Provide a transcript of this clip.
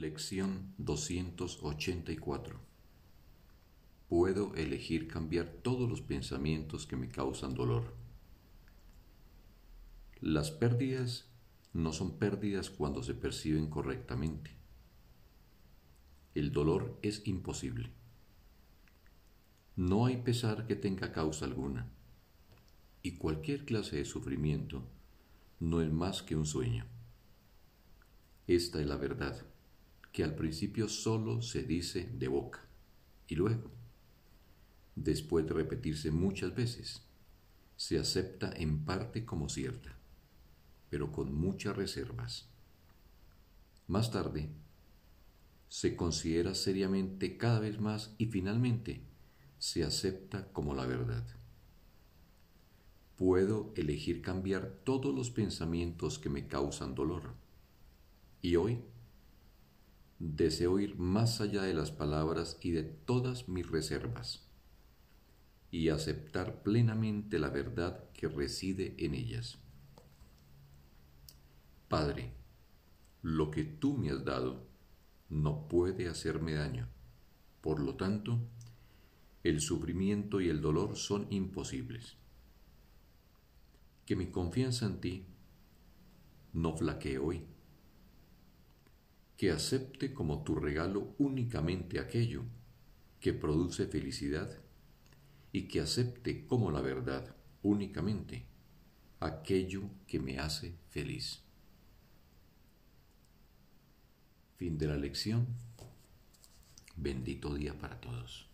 Lección 284 Puedo elegir cambiar todos los pensamientos que me causan dolor. Las pérdidas no son pérdidas cuando se perciben correctamente. El dolor es imposible. No hay pesar que tenga causa alguna, y cualquier clase de sufrimiento no es más que un sueño. Esta es la verdad que al principio solo se dice de boca y luego, después de repetirse muchas veces, se acepta en parte como cierta, pero con muchas reservas. Más tarde, se considera seriamente cada vez más y finalmente se acepta como la verdad. Puedo elegir cambiar todos los pensamientos que me causan dolor. Y hoy deseo ir más allá de las palabras y de todas mis reservas, y aceptar plenamente la verdad que reside en ellas. Padre, lo que tú me has dado no puede hacerme daño, por lo tanto, el sufrimiento y el dolor son imposibles. Que mi confianza en ti no flaquee hoy que acepte como tu regalo únicamente aquello que produce felicidad y que acepte como la verdad únicamente aquello que me hace feliz. Fin de la lección. Bendito día para todos.